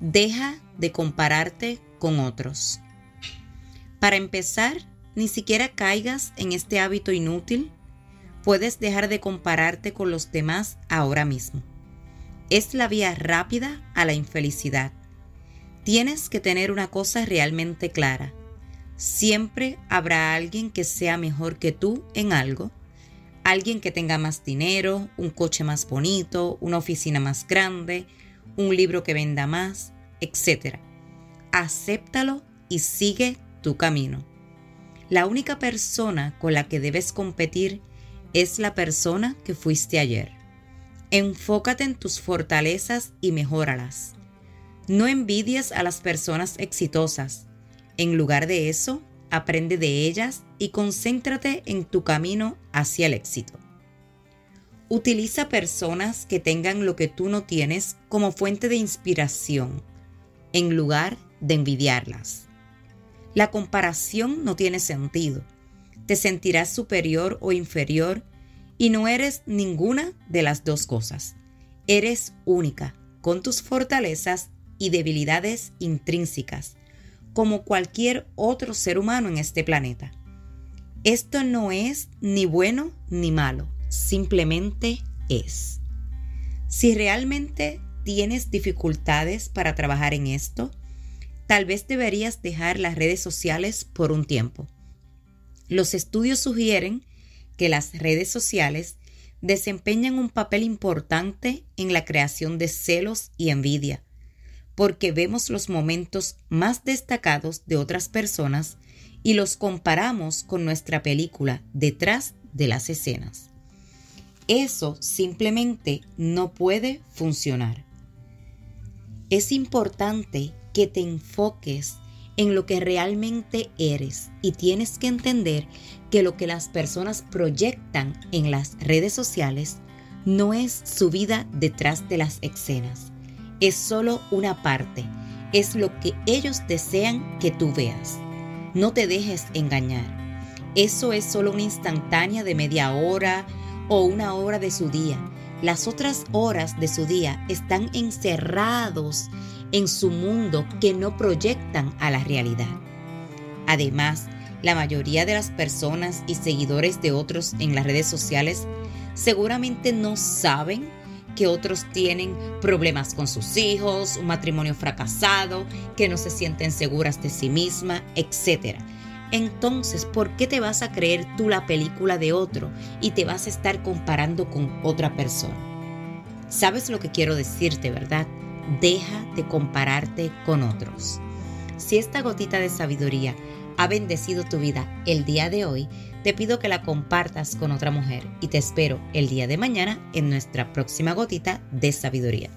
Deja de compararte con otros. Para empezar, ni siquiera caigas en este hábito inútil. Puedes dejar de compararte con los demás ahora mismo. Es la vía rápida a la infelicidad. Tienes que tener una cosa realmente clara. Siempre habrá alguien que sea mejor que tú en algo. Alguien que tenga más dinero, un coche más bonito, una oficina más grande, un libro que venda más, etc. Acéptalo y sigue tu camino. La única persona con la que debes competir es la persona que fuiste ayer. Enfócate en tus fortalezas y mejóralas. No envidies a las personas exitosas. En lugar de eso, aprende de ellas y concéntrate en tu camino hacia el éxito. Utiliza personas que tengan lo que tú no tienes como fuente de inspiración en lugar de envidiarlas. La comparación no tiene sentido. Te sentirás superior o inferior y no eres ninguna de las dos cosas. Eres única, con tus fortalezas y debilidades intrínsecas, como cualquier otro ser humano en este planeta. Esto no es ni bueno ni malo, simplemente es. Si realmente tienes dificultades para trabajar en esto, tal vez deberías dejar las redes sociales por un tiempo. Los estudios sugieren que las redes sociales desempeñan un papel importante en la creación de celos y envidia, porque vemos los momentos más destacados de otras personas y los comparamos con nuestra película detrás de las escenas. Eso simplemente no puede funcionar. Es importante que te enfoques en lo que realmente eres y tienes que entender que lo que las personas proyectan en las redes sociales no es su vida detrás de las escenas, es solo una parte, es lo que ellos desean que tú veas. No te dejes engañar. Eso es solo una instantánea de media hora o una hora de su día. Las otras horas de su día están encerrados en su mundo que no proyectan a la realidad. Además, la mayoría de las personas y seguidores de otros en las redes sociales seguramente no saben que otros tienen problemas con sus hijos, un matrimonio fracasado, que no se sienten seguras de sí misma, etc. Entonces, ¿por qué te vas a creer tú la película de otro y te vas a estar comparando con otra persona? ¿Sabes lo que quiero decirte, verdad? deja de compararte con otros. Si esta gotita de sabiduría ha bendecido tu vida el día de hoy, te pido que la compartas con otra mujer y te espero el día de mañana en nuestra próxima gotita de sabiduría.